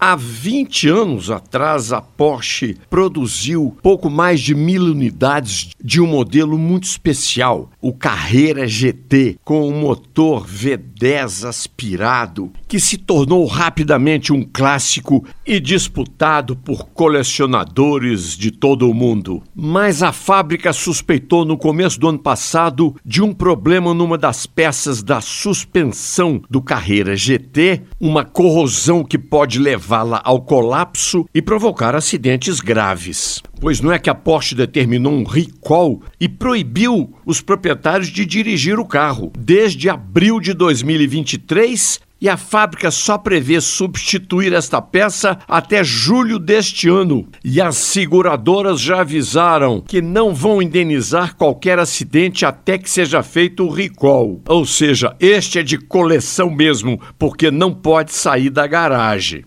Há 20 anos atrás, a Porsche produziu pouco mais de mil unidades de um modelo muito especial, o Carreira GT, com um motor V10 aspirado, que se tornou rapidamente um clássico e disputado por colecionadores de todo o mundo. Mas a fábrica suspeitou no começo do ano passado de um problema numa das peças da suspensão do Carreira GT, uma corrosão que pode levar levá-la ao colapso e provocar acidentes graves. Pois não é que a Porsche determinou um recall e proibiu os proprietários de dirigir o carro. Desde abril de 2023, e a fábrica só prevê substituir esta peça até julho deste ano. E as seguradoras já avisaram que não vão indenizar qualquer acidente até que seja feito o recall. Ou seja, este é de coleção mesmo, porque não pode sair da garagem.